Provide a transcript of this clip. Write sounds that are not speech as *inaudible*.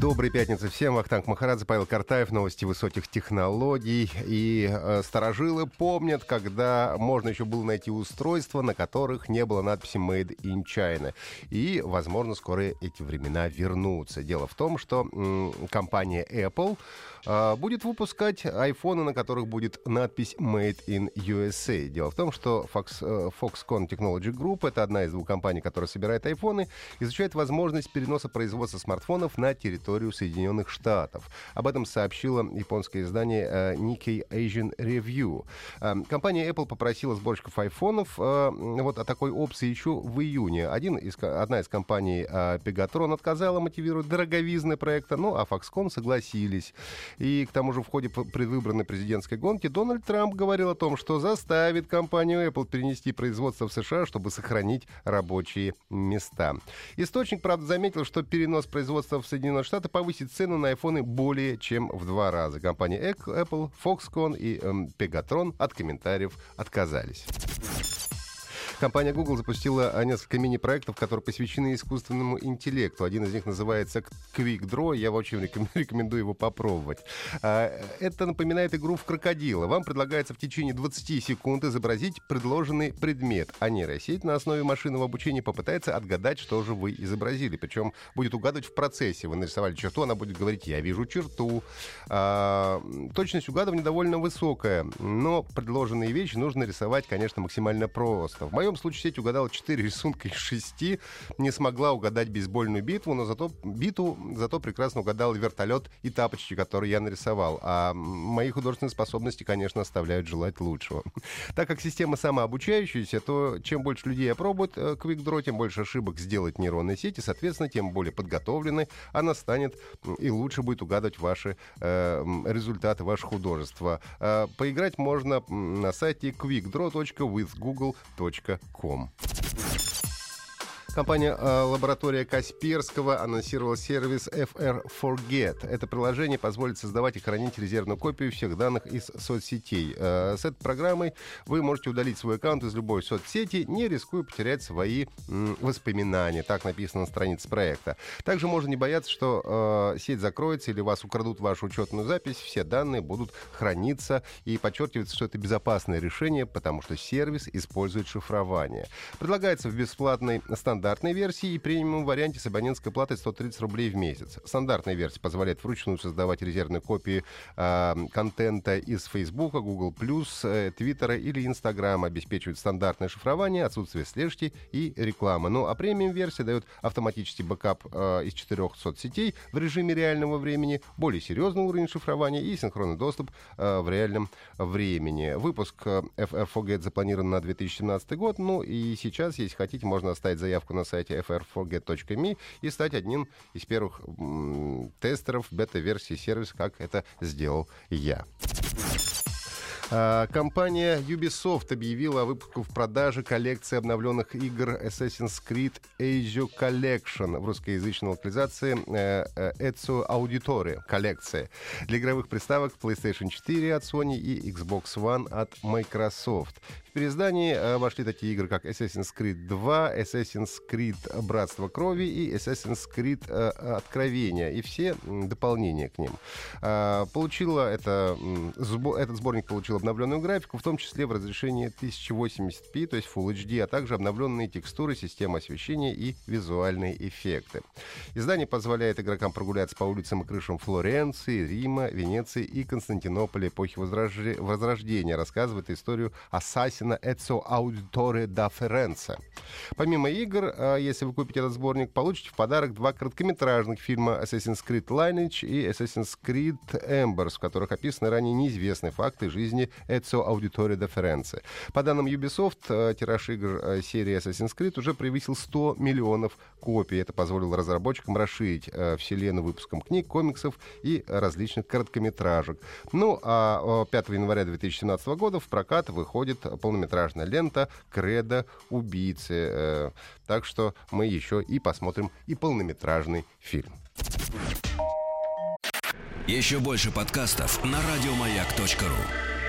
Доброй пятницы всем. Вахтанг Махарадзе, Павел Картаев, новости высоких технологий. И э, старожилы помнят, когда можно еще было найти устройства, на которых не было надписи «Made in China». И, возможно, скоро эти времена вернутся. Дело в том, что м, компания Apple э, будет выпускать айфоны, на которых будет надпись «Made in USA». Дело в том, что Fox, э, Foxconn Technology Group, это одна из двух компаний, которая собирает айфоны, изучает возможность переноса производства смартфонов на территорию Соединенных Штатов. Об этом сообщило японское издание э, Nikkei Asian Review. Э, компания Apple попросила сборщиков айфонов э, вот о такой опции еще в июне. Один из, одна из компаний Pegatron отказала, мотивируя дороговизны проекта, ну а Foxconn согласились. И к тому же в ходе предвыборной президентской гонки Дональд Трамп говорил о том, что заставит компанию Apple перенести производство в США, чтобы сохранить рабочие места. Источник, правда, заметил, что перенос производства в Соединенные Штаты повысит цену на айфоны более чем в два раза. Компания Apple, Foxconn и эм, Pegatron от комментариев отказались. Компания Google запустила несколько мини-проектов, которые посвящены искусственному интеллекту. Один из них называется Quick Draw. Я очень *laughs* рекомендую его попробовать. А, это напоминает игру в крокодила. Вам предлагается в течение 20 секунд изобразить предложенный предмет, а нейросеть на основе машинного обучения попытается отгадать, что же вы изобразили. Причем будет угадывать в процессе. Вы нарисовали черту, она будет говорить «я вижу черту». А, точность угадывания довольно высокая, но предложенные вещи нужно рисовать, конечно, максимально просто. В моем моем случае сеть угадала 4 рисунка из 6. Не смогла угадать бейсбольную битву, но зато биту зато прекрасно угадал вертолет и тапочки, которые я нарисовал. А мои художественные способности, конечно, оставляют желать лучшего. *laughs* Так как система самообучающаяся, то чем больше людей опробует э, QuickDraw, тем больше ошибок сделать нейронной сети, соответственно, тем более подготовленной она станет и лучше будет угадывать ваши э, результаты, ваше художество. Э, поиграть можно на сайте quickdraw.withgoogle.com ком. Компания э, «Лаборатория Касперского» анонсировала сервис FR Forget. Это приложение позволит создавать и хранить резервную копию всех данных из соцсетей. Э, с этой программой вы можете удалить свой аккаунт из любой соцсети, не рискуя потерять свои воспоминания. Так написано на странице проекта. Также можно не бояться, что э, сеть закроется или вас украдут вашу учетную запись. Все данные будут храниться и подчеркивается, что это безопасное решение, потому что сервис использует шифрование. Предлагается в бесплатной стандарт стандартной версии и премиум варианте с абонентской платой 130 рублей в месяц. Стандартная версия позволяет вручную создавать резервные копии э, контента из Facebook, Google+, э, Twitter или Instagram, обеспечивает стандартное шифрование, отсутствие слежки и рекламы. Ну а премиум версия дает автоматический бэкап э, из четырех соцсетей в режиме реального времени, более серьезный уровень шифрования и синхронный доступ э, в реальном времени. Выпуск э, FR4Get запланирован на 2017 год, ну и сейчас, если хотите, можно оставить заявку заявку на сайте frforget.me и стать одним из первых тестеров бета-версии сервиса, как это сделал я. А, компания Ubisoft объявила о выпуске в продаже коллекции обновленных игр Assassin's Creed Asia Collection в русскоязычной локализации Ezio Auditore коллекция для игровых приставок PlayStation 4 от Sony и Xbox One от Microsoft. В переиздании э, вошли такие игры, как Assassin's Creed 2, Assassin's Creed Братство Крови и Assassin's Creed Откровения, и все дополнения к ним. Получила это, этот сборник получил обновленную графику, в том числе в разрешении 1080p, то есть Full HD, а также обновленные текстуры, система освещения и визуальные эффекты. Издание позволяет игрокам прогуляться по улицам и крышам Флоренции, Рима, Венеции и Константинополя эпохи Возрождения, рассказывает историю Assassin's назывался «Ezio Auditore da Firenze». Помимо игр, э, если вы купите этот сборник, получите в подарок два короткометражных фильма «Assassin's Creed Lineage» и «Assassin's Creed Embers», в которых описаны ранее неизвестные факты жизни Auditore da Firenze. По данным Ubisoft, э, тираж игр э, серии Assassin's Creed уже превысил 100 миллионов копий. Это позволило разработчикам расширить вселенную выпуском книг, комиксов и различных короткометражек. Ну, а 5 января 2017 года в прокат выходит полнометражная лента «Кредо убийцы». Э, так что мы еще и посмотрим и полнометражный фильм. Еще больше подкастов на радиомаяк.ру